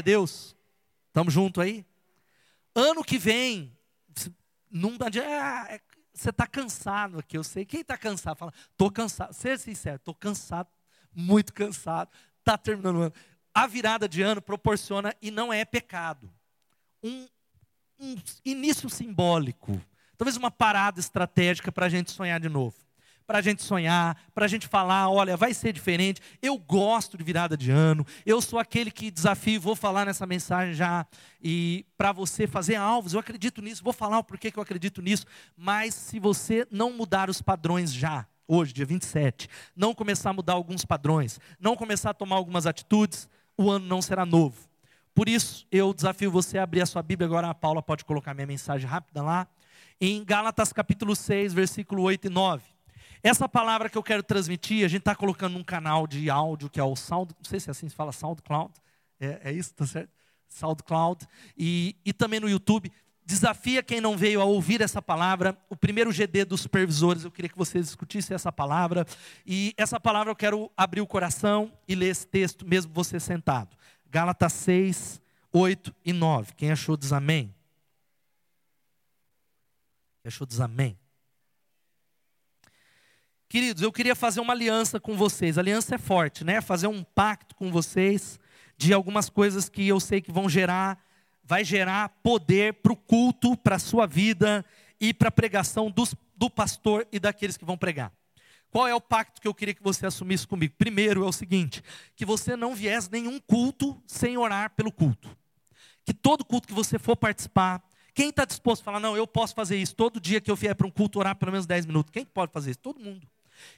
A Deus. Estamos juntos aí? Ano que vem, não adianta, é, você está cansado aqui, eu sei. Quem está cansado? Fala, estou cansado. Ser sincero, estou cansado, muito cansado. Está terminando o ano. A virada de ano proporciona, e não é pecado, um, um início simbólico. Talvez uma parada estratégica para a gente sonhar de novo para a gente sonhar, para a gente falar, olha, vai ser diferente. Eu gosto de virada de ano. Eu sou aquele que desafio, vou falar nessa mensagem já e para você fazer alvos. Eu acredito nisso, vou falar o porquê que eu acredito nisso. Mas se você não mudar os padrões já, hoje, dia 27, não começar a mudar alguns padrões, não começar a tomar algumas atitudes, o ano não será novo. Por isso, eu desafio você a abrir a sua Bíblia agora. A Paula pode colocar minha mensagem rápida lá. Em Gálatas capítulo 6, versículo 8 e 9. Essa palavra que eu quero transmitir, a gente está colocando num canal de áudio que é o Sound, não sei se é assim se fala SoundCloud, é, é isso, tá certo? SoundCloud, e, e também no YouTube. Desafia quem não veio a ouvir essa palavra. O primeiro GD dos supervisores, eu queria que vocês discutissem essa palavra. E essa palavra eu quero abrir o coração e ler esse texto, mesmo você sentado. Gálatas 6, 8 e 9. Quem achou diz amém? Quem achou diz amém? Queridos, eu queria fazer uma aliança com vocês. Aliança é forte, né? Fazer um pacto com vocês de algumas coisas que eu sei que vão gerar, vai gerar poder para o culto, para a sua vida e para a pregação dos, do pastor e daqueles que vão pregar. Qual é o pacto que eu queria que você assumisse comigo? Primeiro é o seguinte: que você não viesse nenhum culto sem orar pelo culto. Que todo culto que você for participar, quem está disposto a falar, não, eu posso fazer isso todo dia que eu vier para um culto orar pelo menos 10 minutos? Quem pode fazer isso? Todo mundo.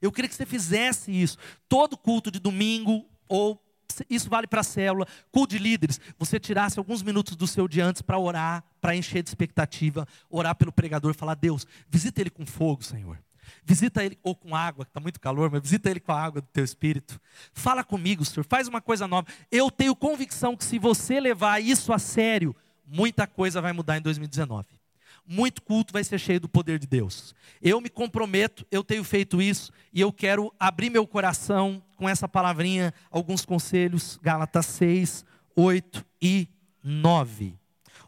Eu queria que você fizesse isso. Todo culto de domingo, ou isso vale para a célula, culto de líderes, você tirasse alguns minutos do seu dia antes para orar, para encher de expectativa, orar pelo pregador, falar: Deus, visita ele com fogo, Senhor. Visita ele, ou com água, que está muito calor, mas visita ele com a água do teu espírito. Fala comigo, Senhor, faz uma coisa nova. Eu tenho convicção que se você levar isso a sério, muita coisa vai mudar em 2019 muito culto vai ser cheio do poder de Deus. Eu me comprometo, eu tenho feito isso e eu quero abrir meu coração com essa palavrinha, alguns conselhos, Gálatas 6, 8 e 9.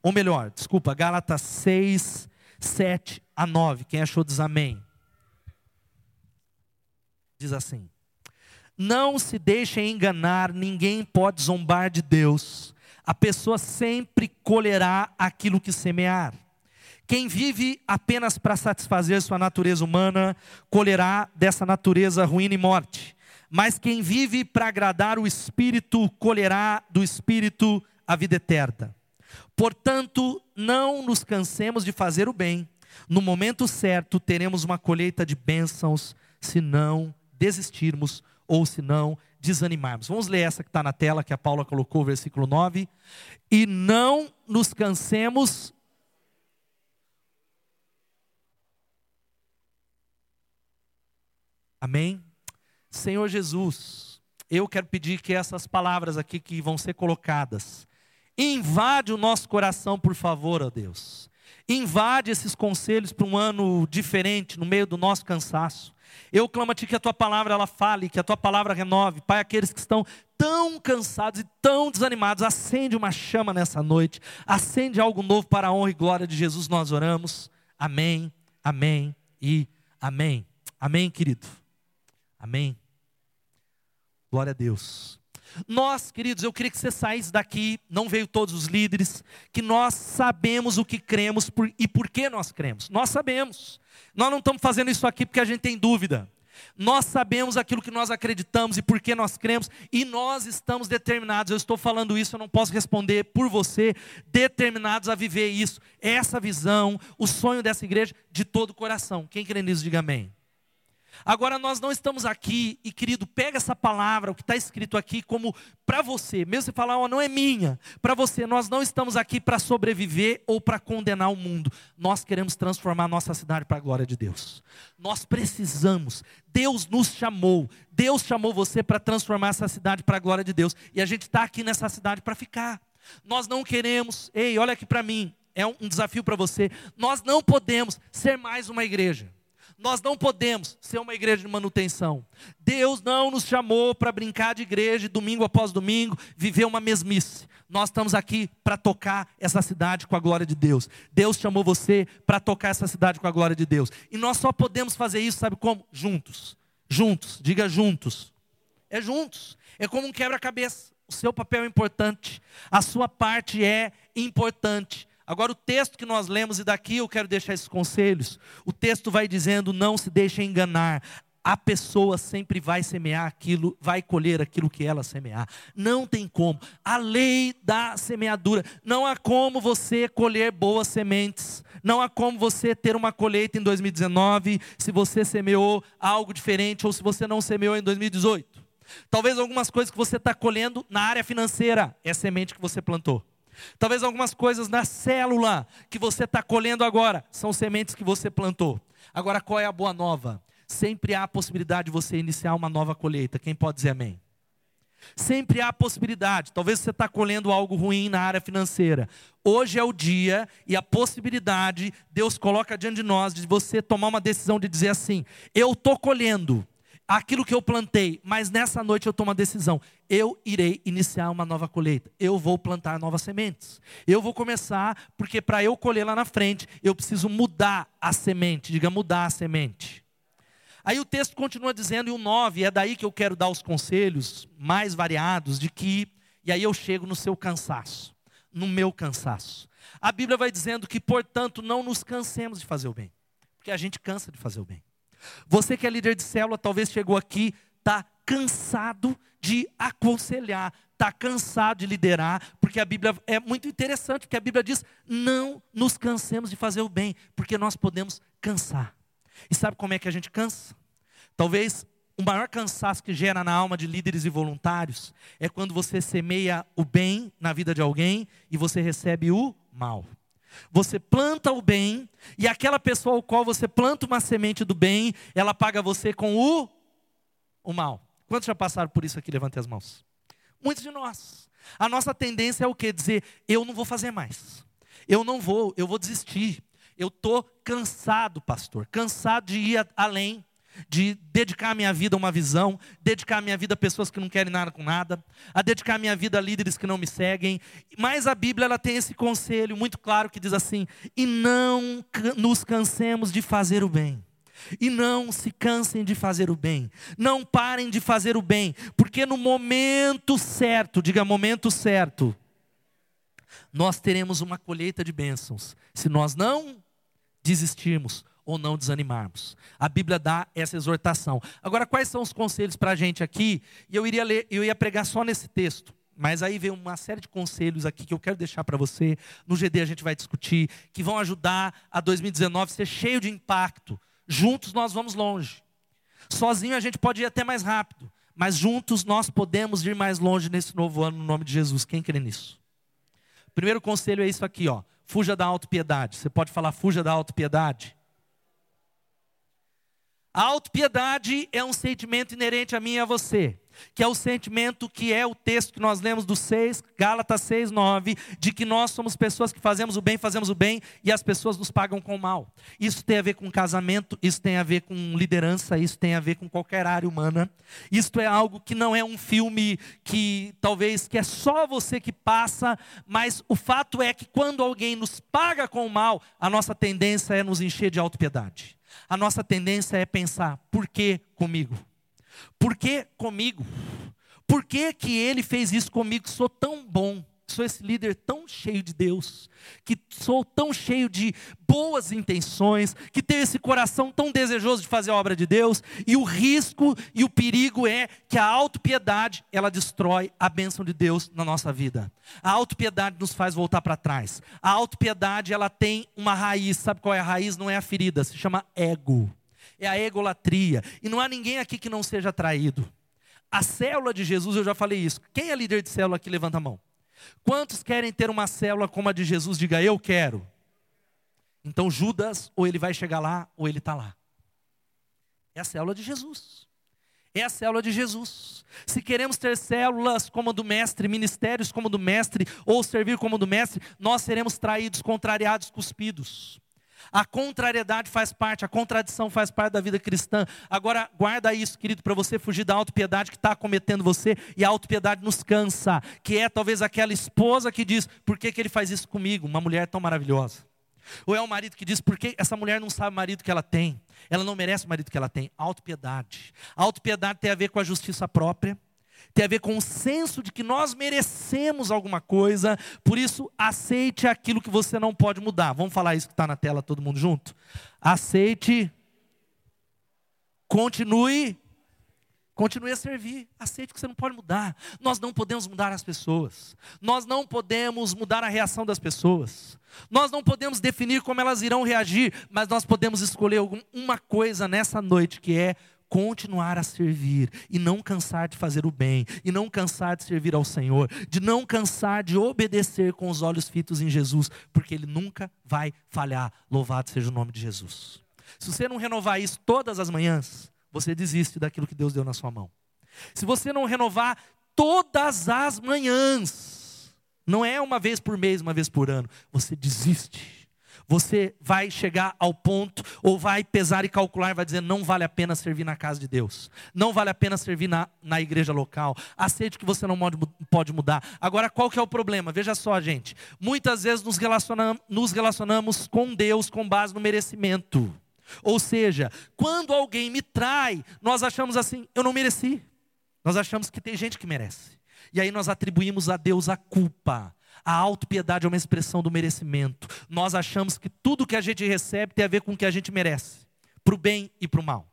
Ou melhor, desculpa, Gálatas 6, 7 a 9. Quem achou diz amém. Diz assim: Não se deixem enganar, ninguém pode zombar de Deus. A pessoa sempre colherá aquilo que semear. Quem vive apenas para satisfazer sua natureza humana, colherá dessa natureza ruína e morte. Mas quem vive para agradar o Espírito, colherá do Espírito a vida eterna. Portanto, não nos cansemos de fazer o bem. No momento certo, teremos uma colheita de bênçãos, se não desistirmos ou se não desanimarmos. Vamos ler essa que está na tela, que a Paula colocou, versículo 9. E não nos cansemos Amém? Senhor Jesus, eu quero pedir que essas palavras aqui que vão ser colocadas, invade o nosso coração, por favor, ó Deus. Invade esses conselhos para um ano diferente, no meio do nosso cansaço. Eu clamo a Ti que a Tua palavra ela fale, que a Tua palavra renove. Pai, aqueles que estão tão cansados e tão desanimados, acende uma chama nessa noite. Acende algo novo para a honra e glória de Jesus, nós oramos. Amém, amém e amém. Amém, querido. Amém? Glória a Deus. Nós, queridos, eu queria que você saísse daqui, não veio todos os líderes, que nós sabemos o que cremos por, e por que nós cremos. Nós sabemos. Nós não estamos fazendo isso aqui porque a gente tem dúvida. Nós sabemos aquilo que nós acreditamos e por que nós cremos, e nós estamos determinados. Eu estou falando isso, eu não posso responder por você, determinados a viver isso, essa visão, o sonho dessa igreja de todo o coração. Quem crê nisso, diga amém. Agora nós não estamos aqui, e querido, pega essa palavra, o que está escrito aqui, como para você, mesmo você falar, oh, não é minha, para você, nós não estamos aqui para sobreviver ou para condenar o mundo, nós queremos transformar a nossa cidade para a glória de Deus. Nós precisamos, Deus nos chamou, Deus chamou você para transformar essa cidade para a glória de Deus, e a gente está aqui nessa cidade para ficar. Nós não queremos, ei, olha aqui para mim, é um desafio para você, nós não podemos ser mais uma igreja. Nós não podemos ser uma igreja de manutenção. Deus não nos chamou para brincar de igreja domingo após domingo, viver uma mesmice. Nós estamos aqui para tocar essa cidade com a glória de Deus. Deus chamou você para tocar essa cidade com a glória de Deus. E nós só podemos fazer isso, sabe como? Juntos. Juntos. Diga juntos. É juntos. É como um quebra-cabeça. O seu papel é importante. A sua parte é importante. Agora, o texto que nós lemos, e daqui eu quero deixar esses conselhos. O texto vai dizendo: não se deixe enganar. A pessoa sempre vai semear aquilo, vai colher aquilo que ela semear. Não tem como. A lei da semeadura. Não há como você colher boas sementes. Não há como você ter uma colheita em 2019 se você semeou algo diferente ou se você não semeou em 2018. Talvez algumas coisas que você está colhendo na área financeira é semente que você plantou. Talvez algumas coisas na célula que você está colhendo agora são sementes que você plantou. Agora, qual é a boa nova? Sempre há a possibilidade de você iniciar uma nova colheita. Quem pode dizer amém? Sempre há a possibilidade. Talvez você está colhendo algo ruim na área financeira. Hoje é o dia e a possibilidade, Deus coloca diante de nós, de você tomar uma decisão de dizer assim: eu estou colhendo aquilo que eu plantei, mas nessa noite eu tomo uma decisão. Eu irei iniciar uma nova colheita. Eu vou plantar novas sementes. Eu vou começar, porque para eu colher lá na frente, eu preciso mudar a semente. Diga, mudar a semente. Aí o texto continua dizendo, e o 9, é daí que eu quero dar os conselhos mais variados, de que, e aí eu chego no seu cansaço, no meu cansaço. A Bíblia vai dizendo que, portanto, não nos cansemos de fazer o bem, porque a gente cansa de fazer o bem. Você que é líder de célula, talvez chegou aqui, está cansado de aconselhar, está cansado de liderar, porque a Bíblia é muito interessante, porque a Bíblia diz: não nos cansemos de fazer o bem, porque nós podemos cansar. E sabe como é que a gente cansa? Talvez o maior cansaço que gera na alma de líderes e voluntários é quando você semeia o bem na vida de alguém e você recebe o mal. Você planta o bem, e aquela pessoa ao qual você planta uma semente do bem, ela paga você com o, o mal. Quantos já passaram por isso aqui? Levante as mãos. Muitos de nós. A nossa tendência é o quê? Dizer, eu não vou fazer mais. Eu não vou, eu vou desistir. Eu estou cansado, pastor, cansado de ir além de dedicar a minha vida a uma visão, dedicar a minha vida a pessoas que não querem nada com nada, a dedicar a minha vida a líderes que não me seguem. Mas a Bíblia ela tem esse conselho muito claro que diz assim: "E não nos cansemos de fazer o bem". E não se cansem de fazer o bem. Não parem de fazer o bem, porque no momento certo, diga momento certo, nós teremos uma colheita de bênçãos. Se nós não desistirmos ou não desanimarmos. A Bíblia dá essa exortação. Agora, quais são os conselhos para a gente aqui? E eu iria ler, eu ia pregar só nesse texto. Mas aí vem uma série de conselhos aqui que eu quero deixar para você. No GD a gente vai discutir, que vão ajudar a 2019 ser cheio de impacto. Juntos nós vamos longe. Sozinho a gente pode ir até mais rápido. Mas juntos nós podemos ir mais longe nesse novo ano, no nome de Jesus. Quem crê nisso? Primeiro conselho é isso aqui, ó. Fuja da autopiedade. Você pode falar, fuja da autopiedade? A autopiedade é um sentimento inerente a mim e a você, que é o sentimento que é o texto que nós lemos do 6, Gálatas 6, 9, de que nós somos pessoas que fazemos o bem, fazemos o bem e as pessoas nos pagam com o mal. Isso tem a ver com casamento, isso tem a ver com liderança, isso tem a ver com qualquer área humana. Isto é algo que não é um filme que talvez que é só você que passa, mas o fato é que quando alguém nos paga com o mal, a nossa tendência é nos encher de autopiedade a nossa tendência é pensar: por que comigo? Por que comigo? Por que, que ele fez isso comigo? Sou tão bom sou esse líder tão cheio de Deus, que sou tão cheio de boas intenções, que tenho esse coração tão desejoso de fazer a obra de Deus, e o risco e o perigo é que a autopiedade, ela destrói a bênção de Deus na nossa vida. A autopiedade nos faz voltar para trás. A autopiedade, ela tem uma raiz, sabe qual é a raiz? Não é a ferida, se chama ego. É a egolatria. E não há ninguém aqui que não seja traído. A célula de Jesus, eu já falei isso. Quem é líder de célula aqui? Levanta a mão. Quantos querem ter uma célula como a de Jesus? Diga, eu quero. Então Judas, ou ele vai chegar lá, ou ele está lá. É a célula de Jesus. É a célula de Jesus. Se queremos ter células como a do Mestre, ministérios como a do Mestre, ou servir como a do Mestre, nós seremos traídos, contrariados, cuspidos. A contrariedade faz parte, a contradição faz parte da vida cristã. Agora, guarda isso, querido, para você fugir da autopiedade que está cometendo você. E a autopiedade nos cansa, que é talvez aquela esposa que diz: por que, que ele faz isso comigo? Uma mulher tão maravilhosa. Ou é o marido que diz: por que essa mulher não sabe o marido que ela tem? Ela não merece o marido que ela tem. Autopiedade. Autopiedade tem a ver com a justiça própria tem a ver com o senso de que nós merecemos alguma coisa, por isso aceite aquilo que você não pode mudar. Vamos falar isso que está na tela, todo mundo junto? Aceite, continue, continue a servir, aceite que você não pode mudar. Nós não podemos mudar as pessoas, nós não podemos mudar a reação das pessoas, nós não podemos definir como elas irão reagir, mas nós podemos escolher uma coisa nessa noite que é continuar a servir e não cansar de fazer o bem, e não cansar de servir ao Senhor, de não cansar de obedecer com os olhos fitos em Jesus, porque Ele nunca vai falhar. Louvado seja o nome de Jesus. Se você não renovar isso todas as manhãs, você desiste daquilo que Deus deu na sua mão. Se você não renovar todas as manhãs, não é uma vez por mês, uma vez por ano, você desiste você vai chegar ao ponto, ou vai pesar e calcular, e vai dizer: não vale a pena servir na casa de Deus, não vale a pena servir na, na igreja local, aceite que você não pode mudar. Agora, qual que é o problema? Veja só, gente, muitas vezes nos relacionamos, nos relacionamos com Deus com base no merecimento. Ou seja, quando alguém me trai, nós achamos assim: eu não mereci. Nós achamos que tem gente que merece. E aí nós atribuímos a Deus a culpa. A autopiedade é uma expressão do merecimento. Nós achamos que tudo que a gente recebe tem a ver com o que a gente merece, para o bem e para o mal.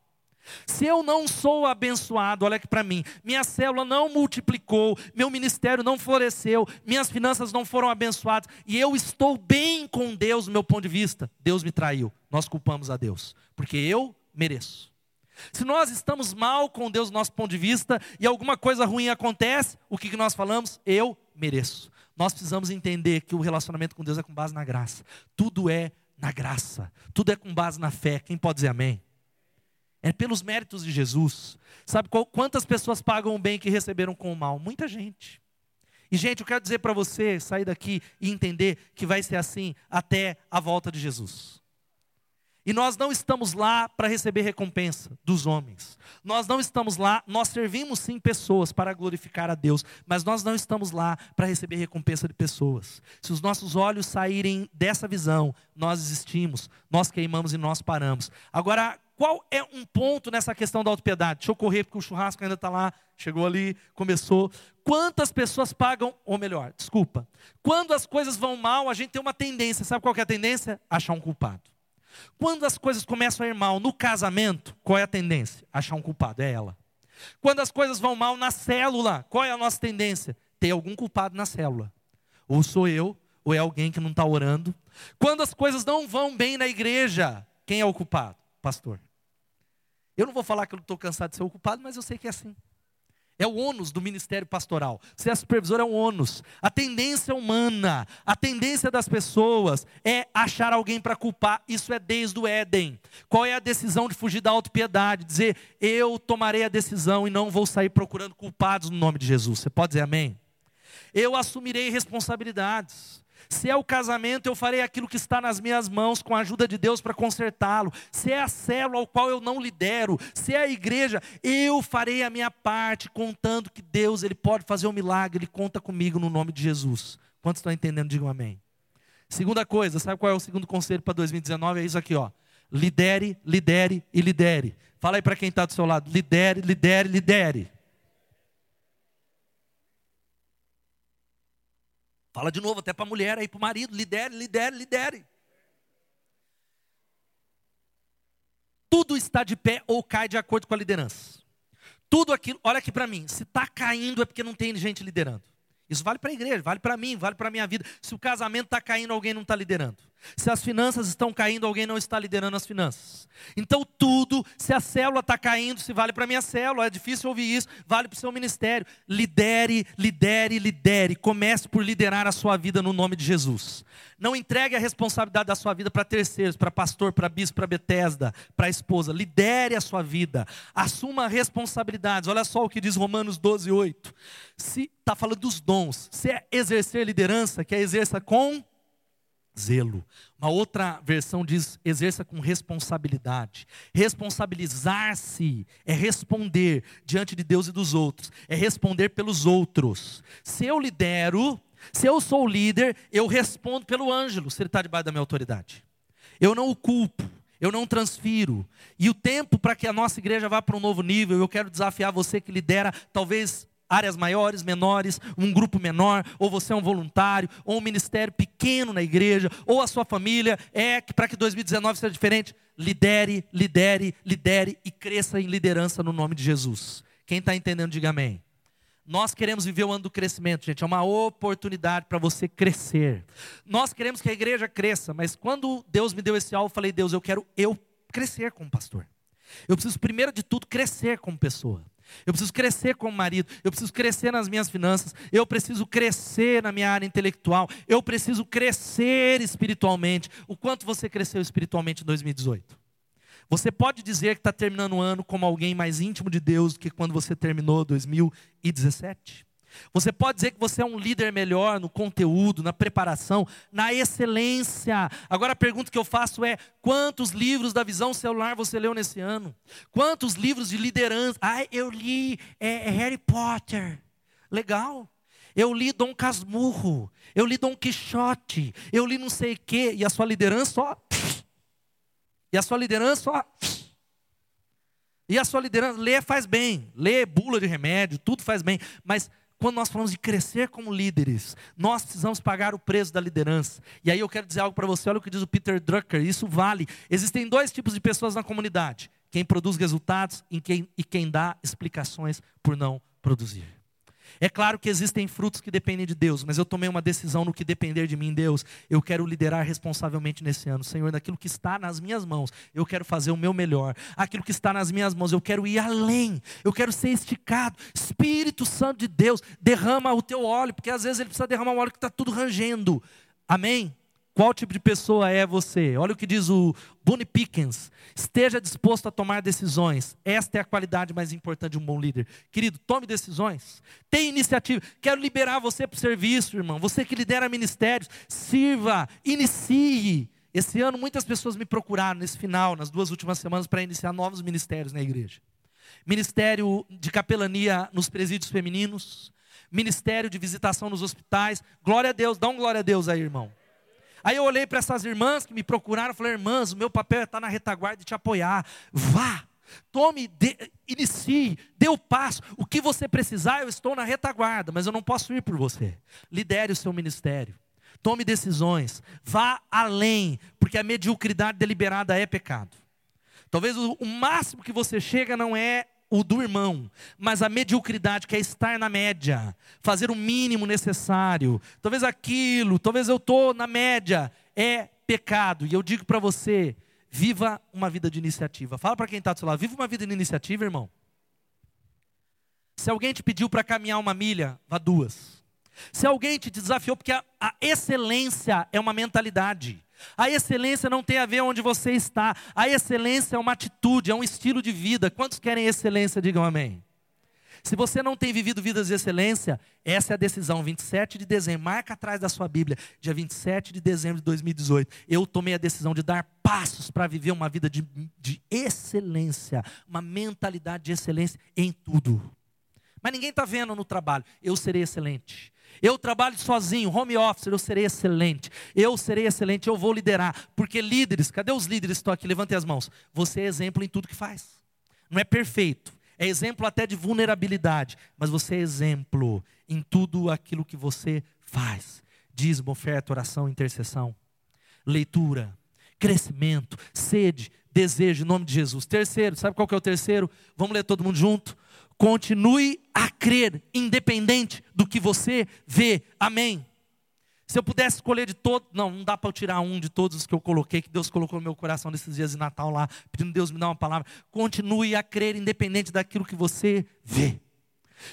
Se eu não sou abençoado, olha aqui para mim, minha célula não multiplicou, meu ministério não floresceu, minhas finanças não foram abençoadas, e eu estou bem com Deus do meu ponto de vista, Deus me traiu. Nós culpamos a Deus, porque eu mereço. Se nós estamos mal com Deus do nosso ponto de vista e alguma coisa ruim acontece, o que nós falamos? Eu mereço. Nós precisamos entender que o relacionamento com Deus é com base na graça. Tudo é na graça. Tudo é com base na fé. Quem pode dizer amém? É pelos méritos de Jesus. Sabe quantas pessoas pagam o bem que receberam com o mal? Muita gente. E, gente, eu quero dizer para você sair daqui e entender que vai ser assim até a volta de Jesus. E nós não estamos lá para receber recompensa dos homens. Nós não estamos lá, nós servimos sim pessoas para glorificar a Deus, mas nós não estamos lá para receber recompensa de pessoas. Se os nossos olhos saírem dessa visão, nós existimos, nós queimamos e nós paramos. Agora, qual é um ponto nessa questão da autopiedade? Deixa eu correr, porque o churrasco ainda está lá, chegou ali, começou. Quantas pessoas pagam, ou melhor, desculpa, quando as coisas vão mal, a gente tem uma tendência, sabe qual é a tendência? Achar um culpado. Quando as coisas começam a ir mal no casamento, qual é a tendência? Achar um culpado, é ela. Quando as coisas vão mal na célula, qual é a nossa tendência? Ter algum culpado na célula. Ou sou eu, ou é alguém que não está orando. Quando as coisas não vão bem na igreja, quem é o culpado? Pastor. Eu não vou falar que eu estou cansado de ser o culpado, mas eu sei que é assim. É o ônus do ministério pastoral. Ser supervisor é um ônus. A tendência humana, a tendência das pessoas é achar alguém para culpar. Isso é desde o Éden. Qual é a decisão de fugir da autopiedade? Dizer, eu tomarei a decisão e não vou sair procurando culpados no nome de Jesus. Você pode dizer amém? Eu assumirei responsabilidades. Se é o casamento, eu farei aquilo que está nas minhas mãos com a ajuda de Deus para consertá-lo. Se é a célula ao qual eu não lidero, se é a igreja, eu farei a minha parte, contando que Deus ele pode fazer um milagre, ele conta comigo no nome de Jesus. Quantos estão entendendo? Digam amém. Segunda coisa, sabe qual é o segundo conselho para 2019? É isso aqui, ó. Lidere, lidere e lidere. Fala aí para quem está do seu lado. Lidere, lidere, lidere. Fala de novo até para a mulher aí, para o marido, lidere, lidere, lidere. Tudo está de pé ou cai de acordo com a liderança. Tudo aquilo, olha aqui para mim, se está caindo é porque não tem gente liderando. Isso vale para a igreja, vale para mim, vale para a minha vida. Se o casamento está caindo, alguém não está liderando. Se as finanças estão caindo, alguém não está liderando as finanças. Então, tudo, se a célula está caindo, se vale para a minha célula, é difícil ouvir isso, vale para o seu ministério. Lidere, lidere, lidere. Comece por liderar a sua vida no nome de Jesus. Não entregue a responsabilidade da sua vida para terceiros, para pastor, para bispo, para Betesda, para esposa. Lidere a sua vida. Assuma responsabilidades. Olha só o que diz Romanos 12, 8. Se está falando dos dons, se é exercer liderança, que é exerça com zelo. Uma outra versão diz: exerça com responsabilidade. Responsabilizar-se é responder diante de Deus e dos outros, é responder pelos outros. Se eu lidero, se eu sou o líder, eu respondo pelo Ângelo, se ele está debaixo da minha autoridade. Eu não o culpo, eu não transfiro. E o tempo para que a nossa igreja vá para um novo nível, eu quero desafiar você que lidera, talvez áreas maiores, menores, um grupo menor, ou você é um voluntário, ou um ministério pequeno na igreja, ou a sua família, é para que 2019 seja diferente, lidere, lidere, lidere e cresça em liderança no nome de Jesus. Quem está entendendo, diga amém. Nós queremos viver o ano do crescimento, gente. É uma oportunidade para você crescer. Nós queremos que a igreja cresça, mas quando Deus me deu esse alvo, eu falei, Deus, eu quero eu crescer como pastor. Eu preciso, primeiro de tudo, crescer como pessoa. Eu preciso crescer como marido, eu preciso crescer nas minhas finanças, eu preciso crescer na minha área intelectual, eu preciso crescer espiritualmente. O quanto você cresceu espiritualmente em 2018? Você pode dizer que está terminando o ano como alguém mais íntimo de Deus do que quando você terminou 2017? Você pode dizer que você é um líder melhor no conteúdo, na preparação, na excelência. Agora a pergunta que eu faço é: quantos livros da visão celular você leu nesse ano? Quantos livros de liderança? Ah, eu li é, é Harry Potter. Legal. Eu li Dom Casmurro. Eu li Dom Quixote. Eu li não sei o quê. E a sua liderança, ó. E a sua liderança, ó. E a sua liderança, ler faz bem. Ler bula de remédio, tudo faz bem. Mas quando nós falamos de crescer como líderes, nós precisamos pagar o preço da liderança. E aí eu quero dizer algo para você, olha o que diz o Peter Drucker, isso vale. Existem dois tipos de pessoas na comunidade: quem produz resultados e quem, e quem dá explicações por não produzir. É claro que existem frutos que dependem de Deus, mas eu tomei uma decisão no que depender de mim, Deus. Eu quero liderar responsavelmente nesse ano. Senhor, daquilo que está nas minhas mãos, eu quero fazer o meu melhor. Aquilo que está nas minhas mãos, eu quero ir além. Eu quero ser esticado. Espírito Santo de Deus, derrama o teu óleo, porque às vezes ele precisa derramar um óleo que está tudo rangendo. Amém? Qual tipo de pessoa é você? Olha o que diz o Bonnie Pickens. Esteja disposto a tomar decisões. Esta é a qualidade mais importante de um bom líder. Querido, tome decisões. Tenha iniciativa. Quero liberar você para o serviço, irmão. Você que lidera ministérios, sirva, inicie. Esse ano muitas pessoas me procuraram nesse final, nas duas últimas semanas, para iniciar novos ministérios na igreja. Ministério de capelania nos presídios femininos, ministério de visitação nos hospitais. Glória a Deus, dá um glória a Deus aí, irmão. Aí eu olhei para essas irmãs que me procuraram falei: irmãs, o meu papel é estar na retaguarda e te apoiar. Vá, tome, inicie, dê o passo. O que você precisar, eu estou na retaguarda, mas eu não posso ir por você. Lidere o seu ministério. Tome decisões. Vá além, porque a mediocridade deliberada é pecado. Talvez o, o máximo que você chega não é o do irmão, mas a mediocridade que é estar na média, fazer o mínimo necessário, talvez aquilo, talvez eu estou na média, é pecado. E eu digo para você, viva uma vida de iniciativa. Fala para quem está do seu lado, viva uma vida de iniciativa, irmão. Se alguém te pediu para caminhar uma milha, vá duas. Se alguém te desafiou, porque a, a excelência é uma mentalidade. A excelência não tem a ver onde você está. A excelência é uma atitude, é um estilo de vida. Quantos querem excelência? Digam amém. Se você não tem vivido vidas de excelência, essa é a decisão. 27 de dezembro, marca atrás da sua Bíblia, dia 27 de dezembro de 2018. Eu tomei a decisão de dar passos para viver uma vida de, de excelência, uma mentalidade de excelência em tudo. Mas ninguém está vendo no trabalho. Eu serei excelente. Eu trabalho sozinho, home office, eu serei excelente. Eu serei excelente, eu vou liderar. Porque líderes, cadê os líderes que estão aqui? Levantem as mãos. Você é exemplo em tudo que faz. Não é perfeito. É exemplo até de vulnerabilidade. Mas você é exemplo em tudo aquilo que você faz. Dízimo, oferta, oração, intercessão. Leitura, crescimento, sede, desejo, em nome de Jesus. Terceiro, sabe qual que é o terceiro? Vamos ler todo mundo junto? Continue a crer, independente do que você vê. Amém. Se eu pudesse escolher de todos, não, não dá para eu tirar um de todos os que eu coloquei, que Deus colocou no meu coração nesses dias de Natal lá, pedindo Deus me dar uma palavra. Continue a crer, independente daquilo que você vê.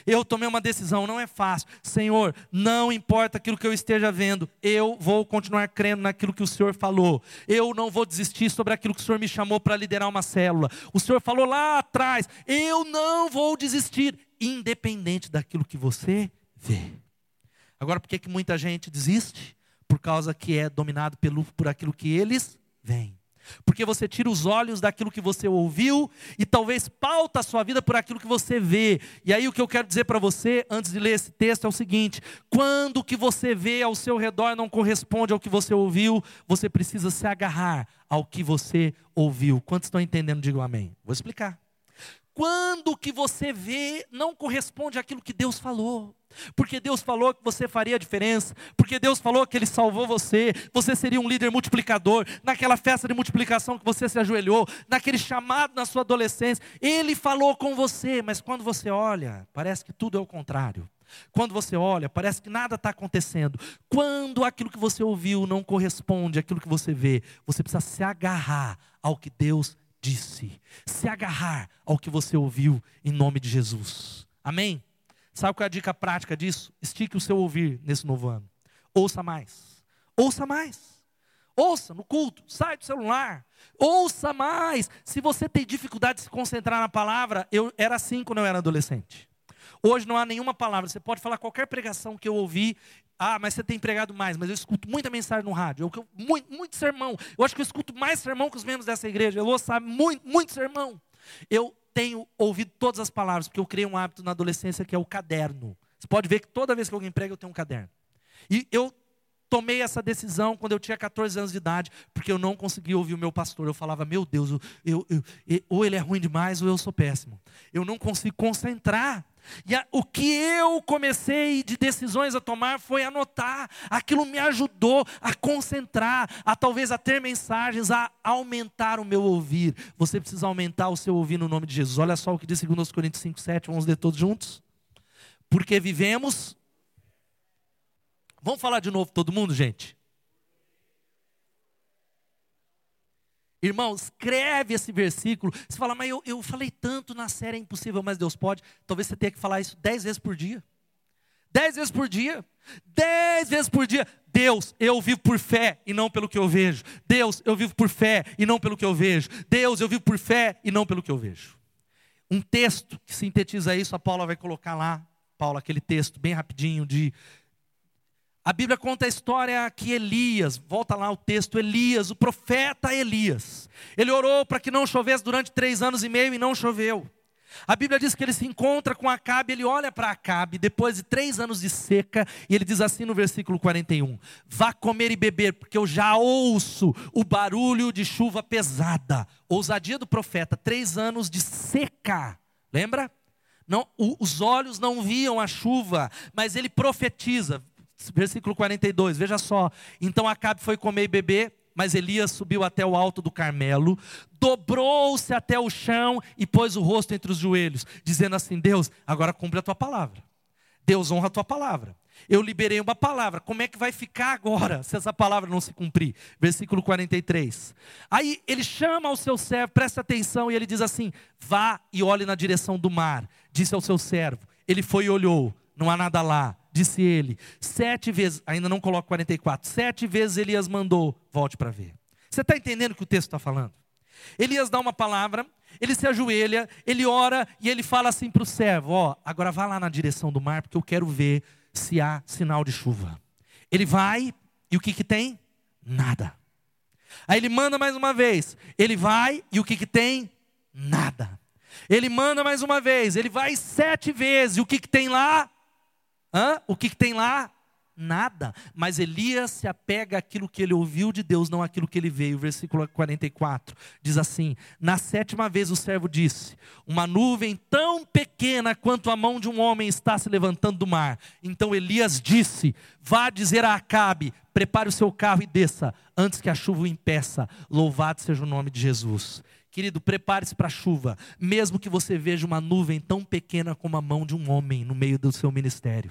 Eu tomei uma decisão, não é fácil. Senhor, não importa aquilo que eu esteja vendo, eu vou continuar crendo naquilo que o Senhor falou. Eu não vou desistir sobre aquilo que o Senhor me chamou para liderar uma célula. O Senhor falou lá atrás, eu não vou desistir, independente daquilo que você vê. Agora, por que, que muita gente desiste? por causa que é dominado pelo, por aquilo que eles veem. Porque você tira os olhos daquilo que você ouviu e talvez pauta a sua vida por aquilo que você vê. E aí o que eu quero dizer para você, antes de ler esse texto, é o seguinte: quando o que você vê ao seu redor não corresponde ao que você ouviu, você precisa se agarrar ao que você ouviu. Quantos estão entendendo? Digam amém. Vou explicar. Quando o que você vê não corresponde àquilo que Deus falou. Porque Deus falou que você faria a diferença, porque Deus falou que Ele salvou você, você seria um líder multiplicador, naquela festa de multiplicação que você se ajoelhou, naquele chamado na sua adolescência, Ele falou com você, mas quando você olha, parece que tudo é o contrário. Quando você olha, parece que nada está acontecendo. Quando aquilo que você ouviu não corresponde àquilo que você vê, você precisa se agarrar ao que Deus disse, se agarrar ao que você ouviu em nome de Jesus. Amém? Sabe qual é a dica prática disso? Estique o seu ouvir nesse novo ano. Ouça mais. Ouça mais. Ouça no culto, sai do celular. Ouça mais. Se você tem dificuldade de se concentrar na palavra, eu era assim quando eu era adolescente. Hoje não há nenhuma palavra. Você pode falar qualquer pregação que eu ouvi. Ah, mas você tem pregado mais. Mas eu escuto muita mensagem no rádio. Eu, muito, muito sermão. Eu acho que eu escuto mais sermão que os membros dessa igreja. Eu ouço muito, muito sermão. Eu tenho ouvido todas as palavras, porque eu criei um hábito na adolescência que é o caderno. Você pode ver que toda vez que alguém prega, eu tenho um caderno. E eu tomei essa decisão quando eu tinha 14 anos de idade, porque eu não conseguia ouvir o meu pastor. Eu falava, meu Deus, eu, eu, eu, ou ele é ruim demais ou eu sou péssimo. Eu não consigo concentrar. E a, o que eu comecei de decisões a tomar foi anotar. Aquilo me ajudou a concentrar, a talvez a ter mensagens, a aumentar o meu ouvir. Você precisa aumentar o seu ouvir no nome de Jesus. Olha só o que diz 2 Coríntios 5, 7. Vamos ler todos juntos? Porque vivemos. Vamos falar de novo todo mundo, gente? Irmão, escreve esse versículo. Você fala, mas eu, eu falei tanto na série É Impossível, mas Deus pode. Talvez você tenha que falar isso dez vezes por dia. Dez vezes por dia. Dez vezes por dia. Deus, eu vivo por fé e não pelo que eu vejo. Deus, eu vivo por fé e não pelo que eu vejo. Deus, eu vivo por fé e não pelo que eu vejo. Um texto que sintetiza isso, a Paula vai colocar lá, Paula, aquele texto bem rapidinho de a Bíblia conta a história que Elias, volta lá o texto, Elias, o profeta Elias, ele orou para que não chovesse durante três anos e meio e não choveu. A Bíblia diz que ele se encontra com Acabe, ele olha para Acabe depois de três anos de seca, e ele diz assim no versículo 41: Vá comer e beber, porque eu já ouço o barulho de chuva pesada. Ousadia do profeta, três anos de seca, lembra? Não, os olhos não viam a chuva, mas ele profetiza versículo 42, veja só. Então Acabe foi comer e beber, mas Elias subiu até o alto do Carmelo, dobrou-se até o chão e pôs o rosto entre os joelhos, dizendo assim: Deus, agora cumpre a tua palavra. Deus honra a tua palavra. Eu liberei uma palavra, como é que vai ficar agora se essa palavra não se cumprir? Versículo 43. Aí ele chama ao seu servo, presta atenção, e ele diz assim: Vá e olhe na direção do mar. Disse ao seu servo. Ele foi e olhou, não há nada lá disse ele. Sete vezes, ainda não coloco 44, sete vezes Elias mandou, volte para ver. Você está entendendo o que o texto está falando? Elias dá uma palavra, ele se ajoelha, ele ora e ele fala assim para o servo: Ó, agora vá lá na direção do mar, porque eu quero ver se há sinal de chuva. Ele vai e o que, que tem? Nada. Aí ele manda mais uma vez, ele vai e o que, que tem? Nada. Ele manda mais uma vez, ele vai sete vezes, e o que, que tem lá? Hã? O que, que tem lá? Nada. Mas Elias se apega àquilo que ele ouviu de Deus, não àquilo que ele veio. Versículo 44 diz assim: Na sétima vez o servo disse: Uma nuvem tão pequena quanto a mão de um homem está se levantando do mar. Então Elias disse: Vá dizer a Acabe: Prepare o seu carro e desça, antes que a chuva o impeça. Louvado seja o nome de Jesus. Querido, prepare-se para a chuva, mesmo que você veja uma nuvem tão pequena como a mão de um homem no meio do seu ministério.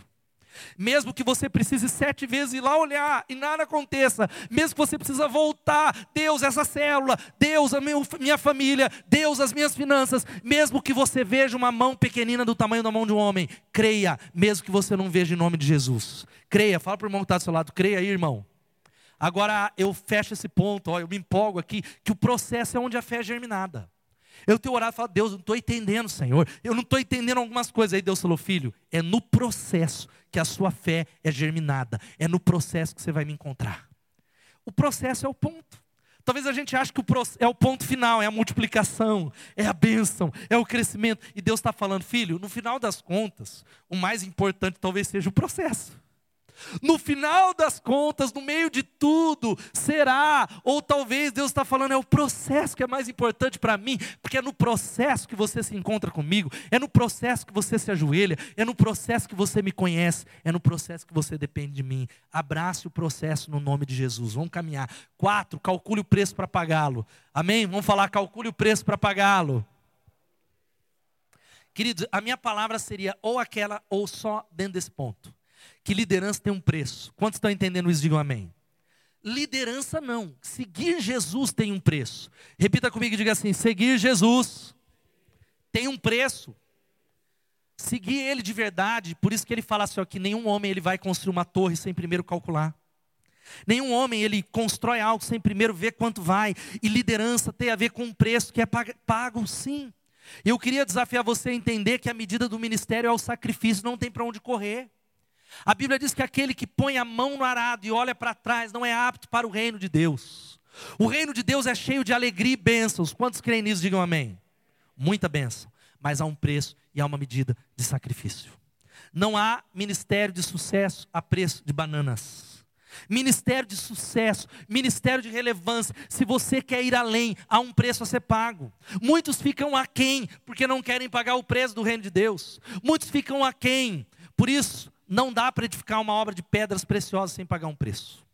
Mesmo que você precise sete vezes ir lá olhar e nada aconteça, mesmo que você precisa voltar, Deus, essa célula, Deus, a minha família, Deus, as minhas finanças, mesmo que você veja uma mão pequenina do tamanho da mão de um homem, creia, mesmo que você não veja em nome de Jesus. Creia, fala para o irmão que está do seu lado, creia aí, irmão. Agora eu fecho esse ponto, ó, eu me empolgo aqui, que o processo é onde a fé é germinada. Eu tenho orado e falado, Deus, eu não estou entendendo, Senhor. Eu não estou entendendo algumas coisas. Aí Deus falou, filho, é no processo que a sua fé é germinada. É no processo que você vai me encontrar. O processo é o ponto. Talvez a gente ache que o é o ponto final, é a multiplicação, é a bênção, é o crescimento. E Deus está falando, filho, no final das contas, o mais importante talvez seja o processo. No final das contas, no meio de tudo, será, ou talvez Deus está falando, é o processo que é mais importante para mim, porque é no processo que você se encontra comigo, é no processo que você se ajoelha, é no processo que você me conhece, é no processo que você depende de mim. Abrace o processo no nome de Jesus. Vamos caminhar. Quatro, calcule o preço para pagá-lo. Amém? Vamos falar, calcule o preço para pagá-lo. Queridos, a minha palavra seria ou aquela ou só dentro desse ponto que liderança tem um preço. Quantos estão entendendo isso? Digam amém. Liderança não. Seguir Jesus tem um preço. Repita comigo e diga assim: seguir Jesus tem um preço. Seguir ele de verdade, por isso que ele fala assim: ó, que nenhum homem ele vai construir uma torre sem primeiro calcular. Nenhum homem ele constrói algo sem primeiro ver quanto vai. E liderança tem a ver com um preço que é pago, sim. Eu queria desafiar você a entender que a medida do ministério é o sacrifício, não tem para onde correr. A Bíblia diz que aquele que põe a mão no arado e olha para trás não é apto para o reino de Deus. O reino de Deus é cheio de alegria e bênçãos. Quantos creem nisso? Digam amém. Muita bênção, mas há um preço e há uma medida de sacrifício. Não há ministério de sucesso a preço de bananas. Ministério de sucesso, ministério de relevância. Se você quer ir além, há um preço a ser pago. Muitos ficam aquém porque não querem pagar o preço do reino de Deus. Muitos ficam aquém. Por isso, não dá para edificar uma obra de pedras preciosas sem pagar um preço.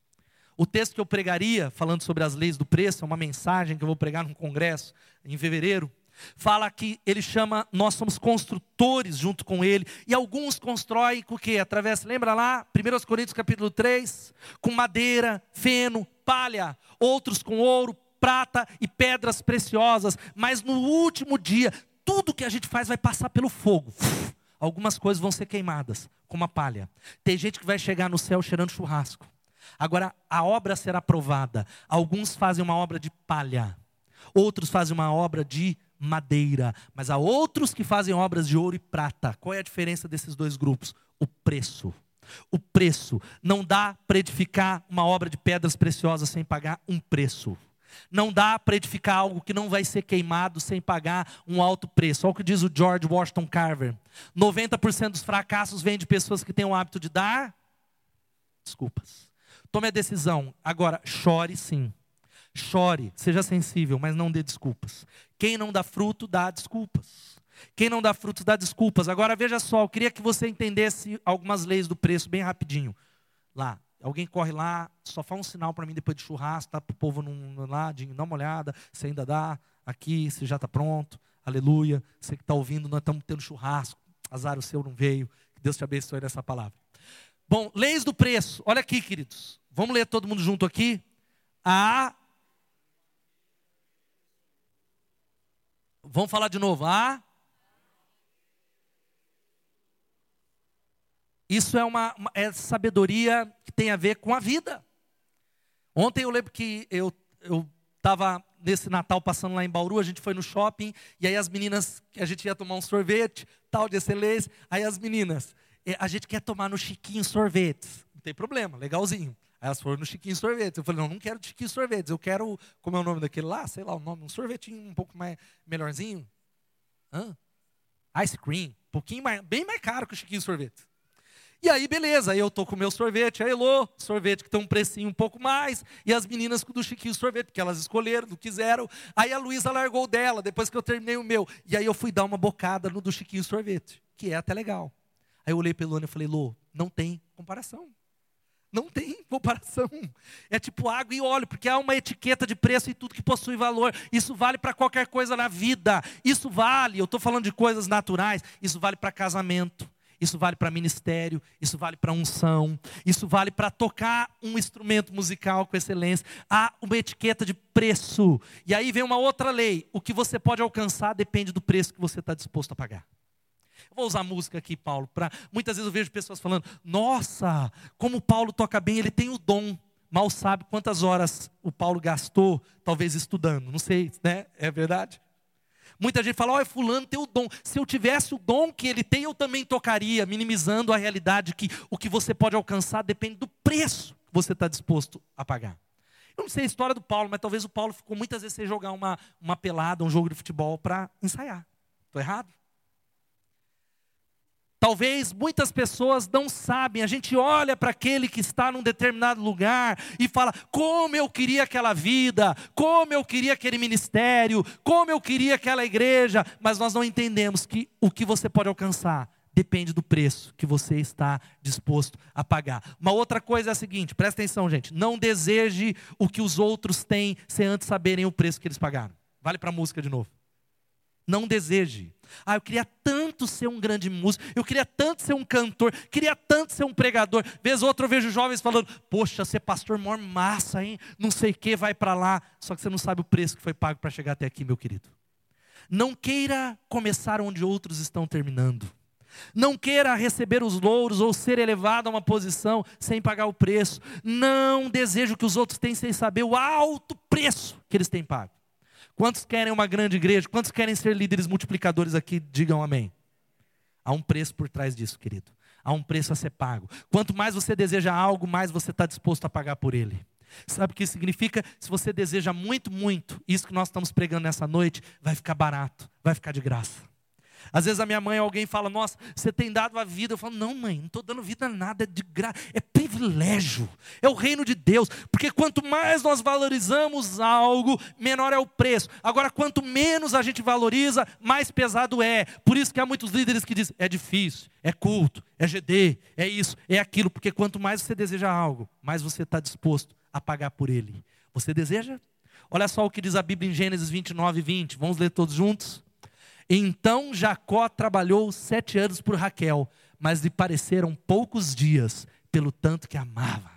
O texto que eu pregaria, falando sobre as leis do preço, é uma mensagem que eu vou pregar num congresso em fevereiro. Fala que ele chama, nós somos construtores junto com ele, e alguns constroem com o quê? Através, lembra lá, 1 Coríntios capítulo 3, com madeira, feno, palha, outros com ouro, prata e pedras preciosas, mas no último dia, tudo que a gente faz vai passar pelo fogo algumas coisas vão ser queimadas, como a palha. Tem gente que vai chegar no céu cheirando churrasco. Agora, a obra será provada. Alguns fazem uma obra de palha, outros fazem uma obra de madeira, mas há outros que fazem obras de ouro e prata. Qual é a diferença desses dois grupos? O preço. O preço. Não dá para edificar uma obra de pedras preciosas sem pagar um preço. Não dá para edificar algo que não vai ser queimado sem pagar um alto preço. Olha o que diz o George Washington Carver: 90% dos fracassos vêm de pessoas que têm o hábito de dar desculpas. Tome a decisão. Agora, chore sim. Chore, seja sensível, mas não dê desculpas. Quem não dá fruto, dá desculpas. Quem não dá frutos, dá desculpas. Agora veja só, eu queria que você entendesse algumas leis do preço bem rapidinho. Lá, Alguém corre lá, só faz um sinal para mim depois de churrasco, tá? Para o povo não, lá, de, dá uma olhada, se ainda dá, aqui, se já está pronto, aleluia. Você que está ouvindo, nós estamos tendo churrasco, azar o seu não veio, que Deus te abençoe nessa palavra. Bom, leis do preço, olha aqui, queridos, vamos ler todo mundo junto aqui. A. Vamos falar de novo. A. Isso é uma, uma é sabedoria que tem a ver com a vida. Ontem eu lembro que eu estava nesse Natal passando lá em Bauru, a gente foi no shopping, e aí as meninas, a gente ia tomar um sorvete, tal de excelência, aí as meninas, é, a gente quer tomar no Chiquinho Sorvetes. Não tem problema, legalzinho. Aí elas foram no Chiquinho Sorvetes. Eu falei, não, não quero Chiquinho Sorvetes, eu quero, como é o nome daquele lá? Sei lá o nome, um sorvetinho um pouco mais melhorzinho. Hã? Ice cream, um pouquinho mais, bem mais caro que o Chiquinho Sorvete. E aí, beleza, eu tô com o meu sorvete, a Elô, sorvete que tem um precinho um pouco mais, e as meninas do Chiquinho Sorvete, porque elas escolheram, não quiseram. Aí a Luísa largou dela, depois que eu terminei o meu. E aí eu fui dar uma bocada no do Chiquinho Sorvete, que é até legal. Aí eu olhei para Elô e falei, Lô, não tem comparação. Não tem comparação. É tipo água e óleo, porque há uma etiqueta de preço e tudo que possui valor. Isso vale para qualquer coisa na vida. Isso vale, eu estou falando de coisas naturais, isso vale para casamento isso vale para ministério, isso vale para unção, isso vale para tocar um instrumento musical com excelência. Há uma etiqueta de preço. E aí vem uma outra lei: o que você pode alcançar depende do preço que você está disposto a pagar. Vou usar música aqui, Paulo. Pra... Muitas vezes eu vejo pessoas falando: Nossa, como Paulo toca bem, ele tem o dom. Mal sabe quantas horas o Paulo gastou, talvez estudando. Não sei, né? É verdade? Muita gente fala, olha, fulano tem o dom. Se eu tivesse o dom que ele tem, eu também tocaria, minimizando a realidade que o que você pode alcançar depende do preço que você está disposto a pagar. Eu não sei a história do Paulo, mas talvez o Paulo ficou muitas vezes sem jogar uma, uma pelada, um jogo de futebol para ensaiar. Estou errado? Talvez muitas pessoas não sabem, a gente olha para aquele que está num determinado lugar e fala: como eu queria aquela vida, como eu queria aquele ministério, como eu queria aquela igreja, mas nós não entendemos que o que você pode alcançar depende do preço que você está disposto a pagar. Uma outra coisa é a seguinte: presta atenção, gente, não deseje o que os outros têm sem antes saberem o preço que eles pagaram. Vale para a música de novo. Não deseje. Ah, eu queria tanto ser um grande músico, eu queria tanto ser um cantor, queria tanto ser um pregador. Vez outra eu vejo jovens falando: Poxa, ser pastor maior massa, hein? Não sei o que, vai para lá. Só que você não sabe o preço que foi pago para chegar até aqui, meu querido. Não queira começar onde outros estão terminando. Não queira receber os louros ou ser elevado a uma posição sem pagar o preço. Não desejo que os outros tenham sem saber o alto preço que eles têm pago. Quantos querem uma grande igreja? Quantos querem ser líderes multiplicadores aqui? Digam amém. Há um preço por trás disso, querido. Há um preço a ser pago. Quanto mais você deseja algo, mais você está disposto a pagar por ele. Sabe o que isso significa? Se você deseja muito, muito, isso que nós estamos pregando nessa noite, vai ficar barato, vai ficar de graça. Às vezes a minha mãe, alguém fala, nossa, você tem dado a vida. Eu falo, não, mãe, não estou dando vida a nada, é de graça, é privilégio, é o reino de Deus. Porque quanto mais nós valorizamos algo, menor é o preço. Agora, quanto menos a gente valoriza, mais pesado é. Por isso que há muitos líderes que dizem, é difícil, é culto, é GD, é isso, é aquilo. Porque quanto mais você deseja algo, mais você está disposto a pagar por ele. Você deseja? Olha só o que diz a Bíblia em Gênesis 29, 20. Vamos ler todos juntos? Então Jacó trabalhou sete anos por Raquel, mas lhe pareceram poucos dias, pelo tanto que amava.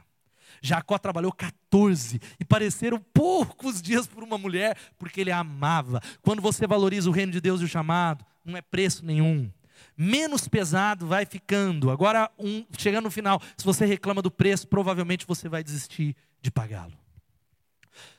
Jacó trabalhou 14 e pareceram poucos dias por uma mulher, porque ele a amava. Quando você valoriza o reino de Deus e o chamado, não é preço nenhum. Menos pesado vai ficando. Agora, um, chegando no final, se você reclama do preço, provavelmente você vai desistir de pagá-lo.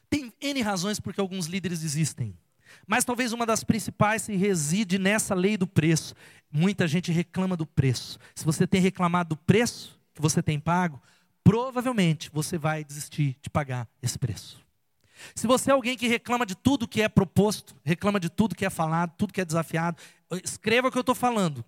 Tem N razões porque alguns líderes desistem. Mas talvez uma das principais se reside nessa lei do preço. Muita gente reclama do preço. Se você tem reclamado do preço que você tem pago, provavelmente você vai desistir de pagar esse preço. Se você é alguém que reclama de tudo que é proposto, reclama de tudo que é falado, tudo que é desafiado, escreva o que eu estou falando.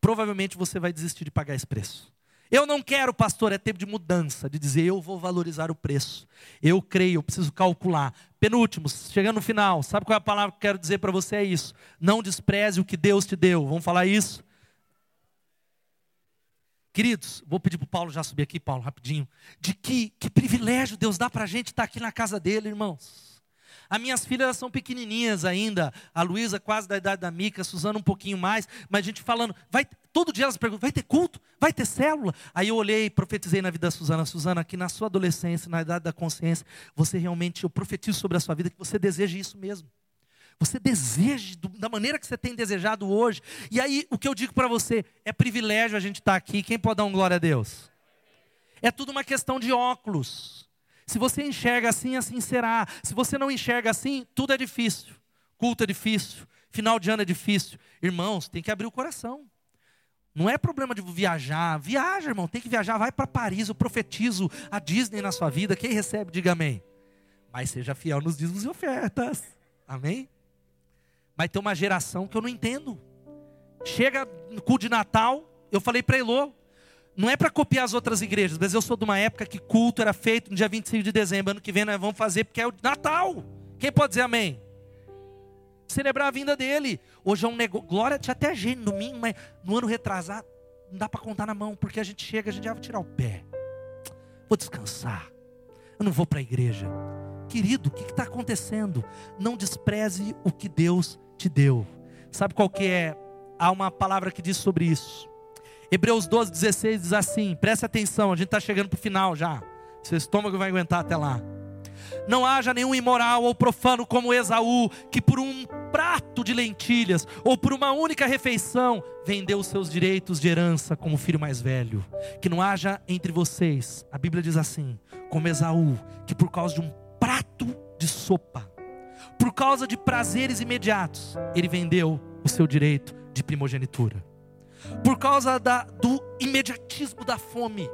Provavelmente você vai desistir de pagar esse preço. Eu não quero, pastor, é tempo de mudança, de dizer eu vou valorizar o preço. Eu creio, eu preciso calcular. Penúltimo, chegando no final, sabe qual é a palavra que eu quero dizer para você? É isso. Não despreze o que Deus te deu. Vamos falar isso? Queridos, vou pedir para o Paulo já subir aqui, Paulo, rapidinho. De que, que privilégio Deus dá para a gente estar aqui na casa dele, irmãos. As minhas filhas são pequenininhas ainda. A Luísa quase da idade da Mica, a Suzana um pouquinho mais. Mas a gente falando, vai, todo dia elas perguntam, vai ter culto? Vai ter célula? Aí eu olhei e profetizei na vida da Suzana. Suzana, que na sua adolescência, na idade da consciência, você realmente, eu profetizo sobre a sua vida que você deseja isso mesmo. Você deseja da maneira que você tem desejado hoje. E aí, o que eu digo para você, é privilégio a gente estar tá aqui. Quem pode dar um glória a Deus? É tudo uma questão de óculos. Se você enxerga assim, assim será. Se você não enxerga assim, tudo é difícil. Culto é difícil, final de ano é difícil. Irmãos, tem que abrir o coração. Não é problema de viajar. Viaja, irmão, tem que viajar. Vai para Paris, eu profetizo a Disney na sua vida. Quem recebe, diga amém. Mas seja fiel nos dízimos e ofertas. Amém? Vai ter uma geração que eu não entendo. Chega no culto de Natal, eu falei para Elô, não é para copiar as outras igrejas, mas eu sou de uma época que culto era feito no dia 25 de dezembro. Ano que vem nós vamos fazer porque é o Natal. Quem pode dizer amém? Celebrar a vinda dele. Hoje é um negócio. Glória, tinha até gente no domingo, mas no ano retrasado não dá para contar na mão, porque a gente chega, a gente já vai tirar o pé. Vou descansar. Eu não vou para a igreja. Querido, o que está acontecendo? Não despreze o que Deus te deu. Sabe qual que é? Há uma palavra que diz sobre isso. Hebreus 12, 16 diz assim: preste atenção, a gente está chegando para o final já. Seu estômago vai aguentar até lá. Não haja nenhum imoral ou profano como Esaú, que por um prato de lentilhas ou por uma única refeição vendeu os seus direitos de herança como filho mais velho. Que não haja entre vocês, a Bíblia diz assim, como Esaú, que por causa de um prato de sopa, por causa de prazeres imediatos, ele vendeu o seu direito de primogenitura. Por causa da, do imediatismo da fome,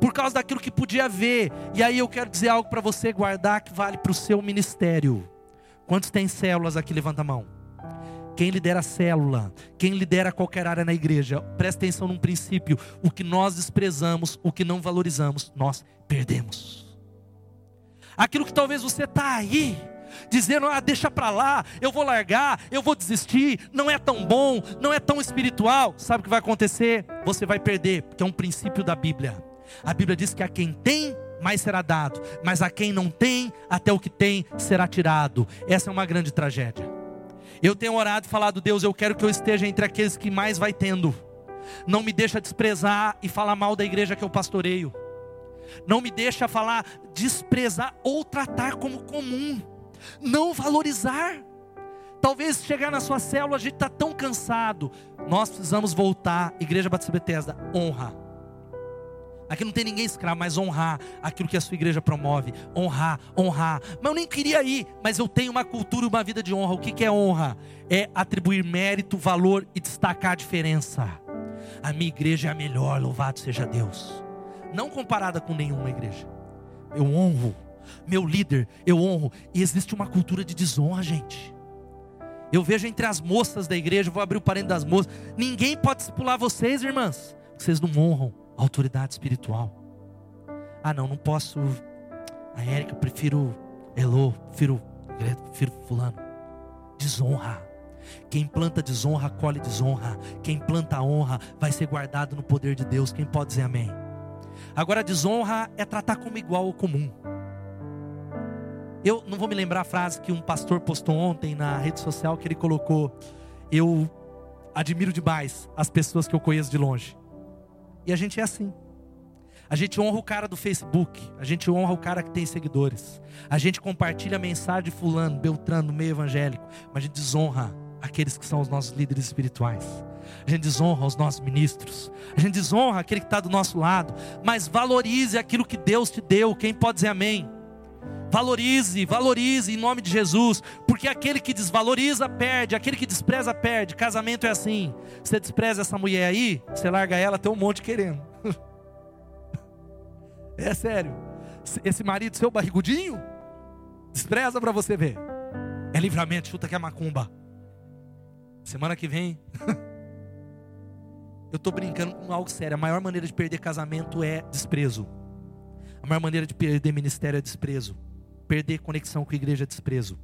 por causa daquilo que podia ver. E aí eu quero dizer algo para você guardar que vale para o seu ministério. Quantos tem células aqui? Levanta a mão. Quem lidera a célula, quem lidera qualquer área na igreja, presta atenção num princípio: o que nós desprezamos, o que não valorizamos, nós perdemos. Aquilo que talvez você está aí, dizendo, ah, deixa para lá, eu vou largar, eu vou desistir, não é tão bom, não é tão espiritual. Sabe o que vai acontecer? Você vai perder, porque é um princípio da Bíblia. A Bíblia diz que a quem tem, mais será dado, mas a quem não tem, até o que tem será tirado. Essa é uma grande tragédia. Eu tenho orado e falado, Deus, eu quero que eu esteja entre aqueles que mais vai tendo. Não me deixa desprezar e falar mal da igreja que eu pastoreio. Não me deixa falar, desprezar ou tratar como comum. Não valorizar. Talvez chegar na sua célula, a gente está tão cansado. Nós precisamos voltar. Igreja Batista Bethesda, honra Aqui não tem ninguém escravo, mas honrar aquilo que a sua igreja promove. Honrar, honrar. Mas eu nem queria ir, mas eu tenho uma cultura e uma vida de honra. O que é honra? É atribuir mérito, valor e destacar a diferença. A minha igreja é a melhor, louvado seja Deus. Não comparada com nenhuma igreja. Eu honro. Meu líder, eu honro. E existe uma cultura de desonra, gente. Eu vejo entre as moças da igreja, vou abrir o parente das moças. Ninguém pode discipular vocês, irmãs. Vocês não honram autoridade espiritual. Ah, não, não posso. A Érica, prefiro Elô, prefiro, prefiro Fulano. Desonra. Quem planta desonra, colhe desonra. Quem planta honra, vai ser guardado no poder de Deus. Quem pode dizer amém? Agora, desonra é tratar como igual ou comum. Eu não vou me lembrar a frase que um pastor postou ontem na rede social que ele colocou. Eu admiro demais as pessoas que eu conheço de longe. E a gente é assim. A gente honra o cara do Facebook, a gente honra o cara que tem seguidores. A gente compartilha a mensagem de fulano, Beltrano, no meio evangélico, mas a gente desonra aqueles que são os nossos líderes espirituais. A gente desonra os nossos ministros. A gente desonra aquele que está do nosso lado. Mas valorize aquilo que Deus te deu. Quem pode dizer amém? Valorize, valorize em nome de Jesus, porque aquele que desvaloriza perde, aquele que despreza perde. Casamento é assim. Você despreza essa mulher aí, você larga ela, tem um monte querendo. é sério. Esse marido seu barrigudinho, despreza para você ver. É livramento, chuta que é macumba. Semana que vem. Eu estou brincando com algo sério. A maior maneira de perder casamento é desprezo. A maior maneira de perder ministério é desprezo perder conexão com a igreja é desprezo.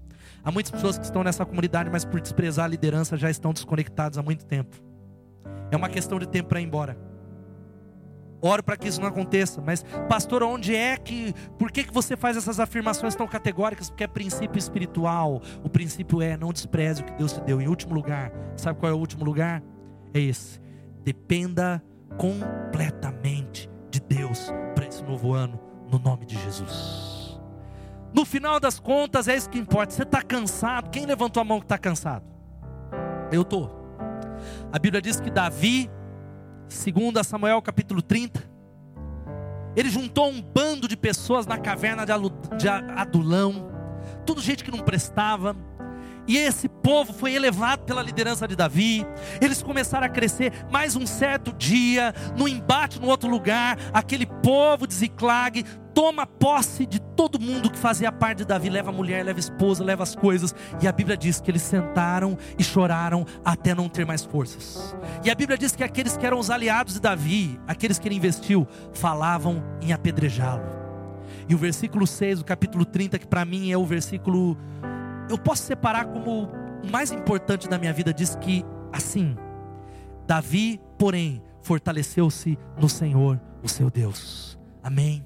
Há muitas pessoas que estão nessa comunidade, mas por desprezar a liderança já estão desconectados há muito tempo. É uma questão de tempo para ir embora. Oro para que isso não aconteça, mas pastor, onde é que, por que, que você faz essas afirmações tão categóricas? Porque é princípio espiritual. O princípio é não despreze o que Deus te deu. Em último lugar, sabe qual é o último lugar? É esse. Dependa completamente de Deus para esse novo ano, no nome de Jesus. No final das contas, é isso que importa. Você está cansado? Quem levantou a mão que está cansado? Eu estou. A Bíblia diz que Davi, segundo Samuel capítulo 30, ele juntou um bando de pessoas na caverna de Adulão, tudo gente que não prestava, e esse povo foi elevado pela liderança de Davi. Eles começaram a crescer. Mais um certo dia, no embate no outro lugar, aquele povo de Ziclag toma posse de todo mundo que fazia parte de Davi. Leva a mulher, leva a esposa, leva as coisas. E a Bíblia diz que eles sentaram e choraram até não ter mais forças. E a Bíblia diz que aqueles que eram os aliados de Davi, aqueles que ele investiu, falavam em apedrejá-lo. E o versículo 6 do capítulo 30, que para mim é o versículo eu posso separar como o mais importante da minha vida, diz que assim, Davi, porém, fortaleceu-se no Senhor, o seu Deus. Amém.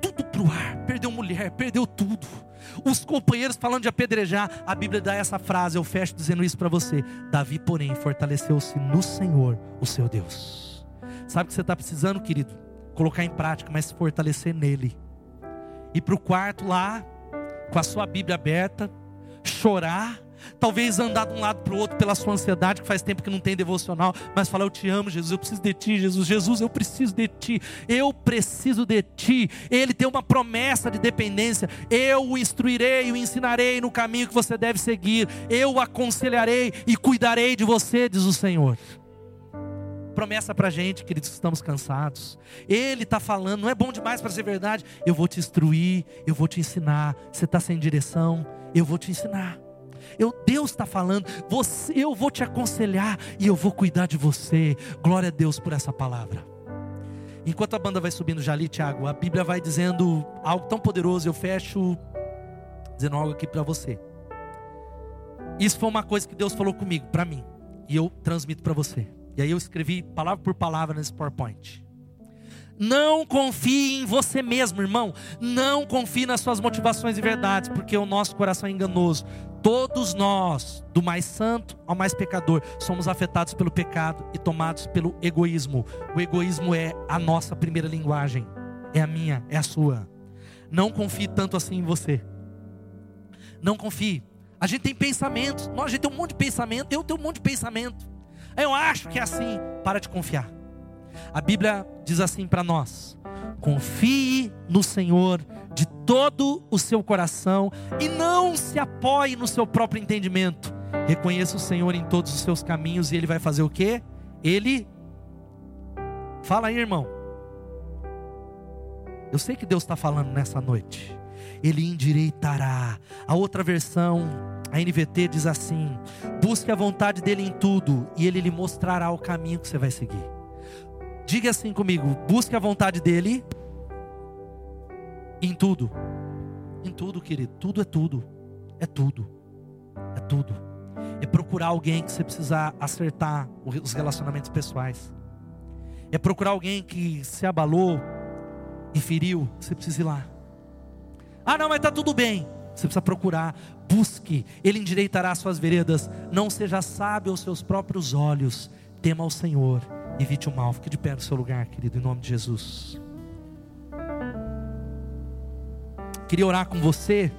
Tudo para o ar, perdeu mulher, perdeu tudo. Os companheiros falando de apedrejar, a Bíblia dá essa frase, eu fecho dizendo isso para você. Davi, porém, fortaleceu-se no Senhor, o seu Deus. Sabe o que você está precisando, querido? Colocar em prática, mas se fortalecer nele. Ir para o quarto lá, com a sua Bíblia aberta, chorar talvez andar de um lado para o outro pela sua ansiedade, que faz tempo que não tem devocional, mas falar: Eu te amo, Jesus, eu preciso de ti, Jesus, Jesus, eu preciso de ti, eu preciso de ti. Ele tem uma promessa de dependência: Eu o instruirei, o ensinarei no caminho que você deve seguir, eu o aconselharei e cuidarei de você, diz o Senhor promessa para a gente, queridos, que estamos cansados. Ele está falando, não é bom demais para ser verdade. Eu vou te instruir, eu vou te ensinar. Você está sem direção, eu vou te ensinar. Eu, Deus está falando, você, eu vou te aconselhar e eu vou cuidar de você. Glória a Deus por essa palavra. Enquanto a banda vai subindo já ali, Tiago, a Bíblia vai dizendo algo tão poderoso. Eu fecho dizendo algo aqui para você. Isso foi uma coisa que Deus falou comigo, para mim, e eu transmito para você. E aí eu escrevi palavra por palavra nesse PowerPoint. Não confie em você mesmo, irmão. Não confie nas suas motivações e verdades, porque o nosso coração é enganoso. Todos nós, do mais santo ao mais pecador, somos afetados pelo pecado e tomados pelo egoísmo. O egoísmo é a nossa primeira linguagem, é a minha, é a sua. Não confie tanto assim em você. Não confie. A gente tem pensamentos, nós a gente tem um monte de pensamento, eu tenho um monte de pensamento. Eu acho que é assim. Para de confiar. A Bíblia diz assim para nós: confie no Senhor de todo o seu coração e não se apoie no seu próprio entendimento. Reconheça o Senhor em todos os seus caminhos e Ele vai fazer o que? Ele. Fala aí, irmão. Eu sei que Deus está falando nessa noite. Ele endireitará. A outra versão a NVT diz assim: busque a vontade dele em tudo e ele lhe mostrará o caminho que você vai seguir. Diga assim comigo: busque a vontade dele em tudo. Em tudo, querido. Tudo é tudo. É tudo. É tudo. É procurar alguém que você precisa acertar os relacionamentos pessoais. É procurar alguém que se abalou e feriu, você precisa ir lá. Ah, não, mas está tudo bem. Você precisa procurar, busque, Ele endireitará as suas veredas. Não seja sábio aos seus próprios olhos, tema ao Senhor, evite o mal. Fique de pé no seu lugar, querido, em nome de Jesus. Queria orar com você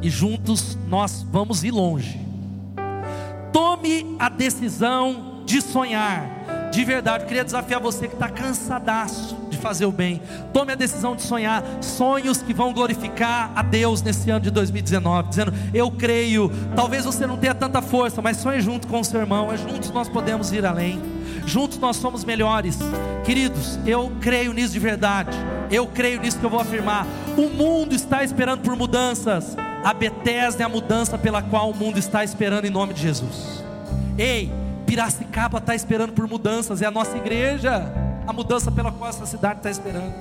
e juntos nós vamos ir longe. Tome a decisão de sonhar. De verdade, eu queria desafiar você que está cansadaço fazer o bem. Tome a decisão de sonhar sonhos que vão glorificar a Deus nesse ano de 2019, dizendo: Eu creio. Talvez você não tenha tanta força, mas sonhe junto com o seu irmão. É juntos nós podemos ir além. Juntos nós somos melhores. Queridos, eu creio nisso de verdade. Eu creio nisso que eu vou afirmar. O mundo está esperando por mudanças. A Bethesda é a mudança pela qual o mundo está esperando em nome de Jesus. Ei, Piracicaba está esperando por mudanças, é a nossa igreja a mudança pela qual essa cidade está esperando.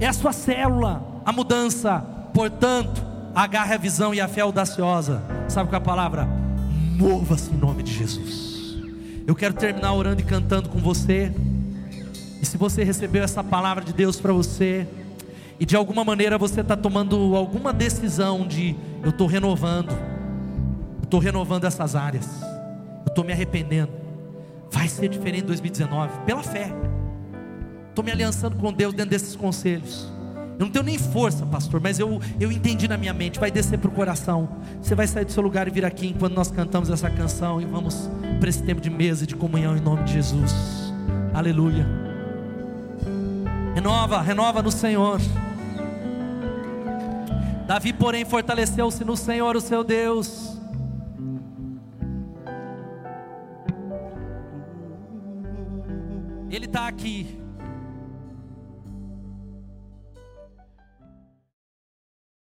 É a sua célula, a mudança. Portanto, agarre a visão e a fé audaciosa. Sabe qual é a palavra? Mova-se em nome de Jesus. Eu quero terminar orando e cantando com você. E se você recebeu essa palavra de Deus para você, e de alguma maneira você está tomando alguma decisão de eu estou renovando, estou renovando essas áreas, eu estou me arrependendo vai ser diferente em 2019, pela fé. Estou me aliançando com Deus dentro desses conselhos. Eu não tenho nem força, pastor, mas eu, eu entendi na minha mente, vai descer para o coração. Você vai sair do seu lugar e vir aqui enquanto nós cantamos essa canção e vamos para esse tempo de mesa e de comunhão em nome de Jesus. Aleluia. Renova, renova no Senhor. Davi, porém, fortaleceu-se no Senhor, o seu Deus Ele está aqui.